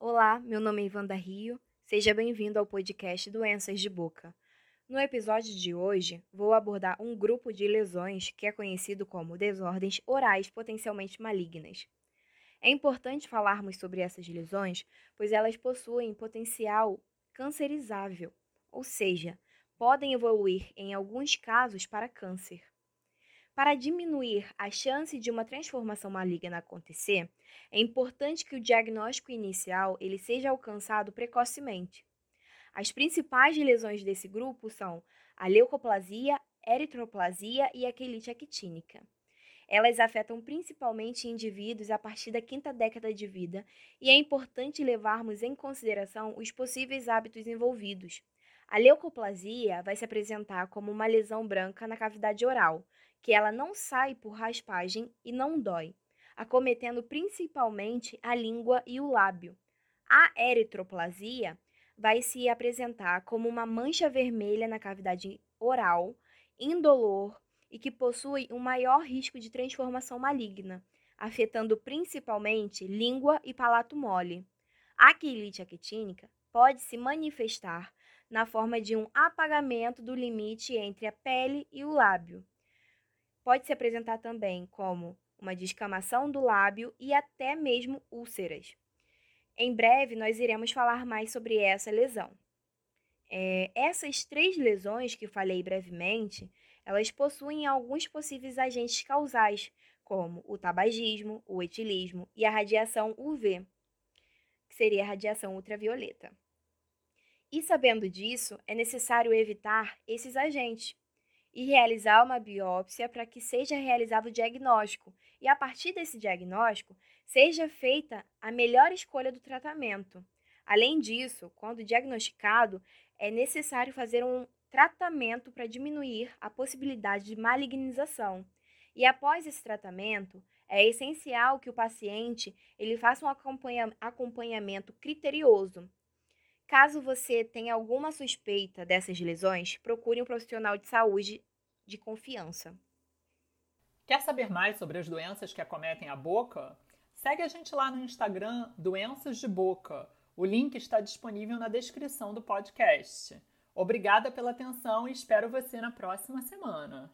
Olá, meu nome é Ivanda Rio. Seja bem-vindo ao podcast Doenças de Boca. No episódio de hoje, vou abordar um grupo de lesões que é conhecido como desordens orais potencialmente malignas. É importante falarmos sobre essas lesões, pois elas possuem potencial cancerizável, ou seja, podem evoluir em alguns casos para câncer. Para diminuir a chance de uma transformação maligna acontecer, é importante que o diagnóstico inicial ele seja alcançado precocemente. As principais lesões desse grupo são a leucoplasia, eritroplasia e a quelite actínica. Elas afetam principalmente indivíduos a partir da quinta década de vida e é importante levarmos em consideração os possíveis hábitos envolvidos. A leucoplasia vai se apresentar como uma lesão branca na cavidade oral, que ela não sai por raspagem e não dói, acometendo principalmente a língua e o lábio. A eritroplasia vai se apresentar como uma mancha vermelha na cavidade oral, indolor e que possui um maior risco de transformação maligna, afetando principalmente língua e palato mole. A quilite actínica pode se manifestar na forma de um apagamento do limite entre a pele e o lábio, Pode se apresentar também como uma descamação do lábio e até mesmo úlceras. Em breve, nós iremos falar mais sobre essa lesão. É, essas três lesões que falei brevemente, elas possuem alguns possíveis agentes causais, como o tabagismo, o etilismo e a radiação UV, que seria a radiação ultravioleta. E sabendo disso, é necessário evitar esses agentes, e realizar uma biópsia para que seja realizado o diagnóstico e, a partir desse diagnóstico, seja feita a melhor escolha do tratamento. Além disso, quando diagnosticado, é necessário fazer um tratamento para diminuir a possibilidade de malignização. E após esse tratamento, é essencial que o paciente ele faça um acompanhamento criterioso. Caso você tenha alguma suspeita dessas lesões, procure um profissional de saúde de confiança. Quer saber mais sobre as doenças que acometem a boca? Segue a gente lá no Instagram Doenças de Boca. O link está disponível na descrição do podcast. Obrigada pela atenção e espero você na próxima semana.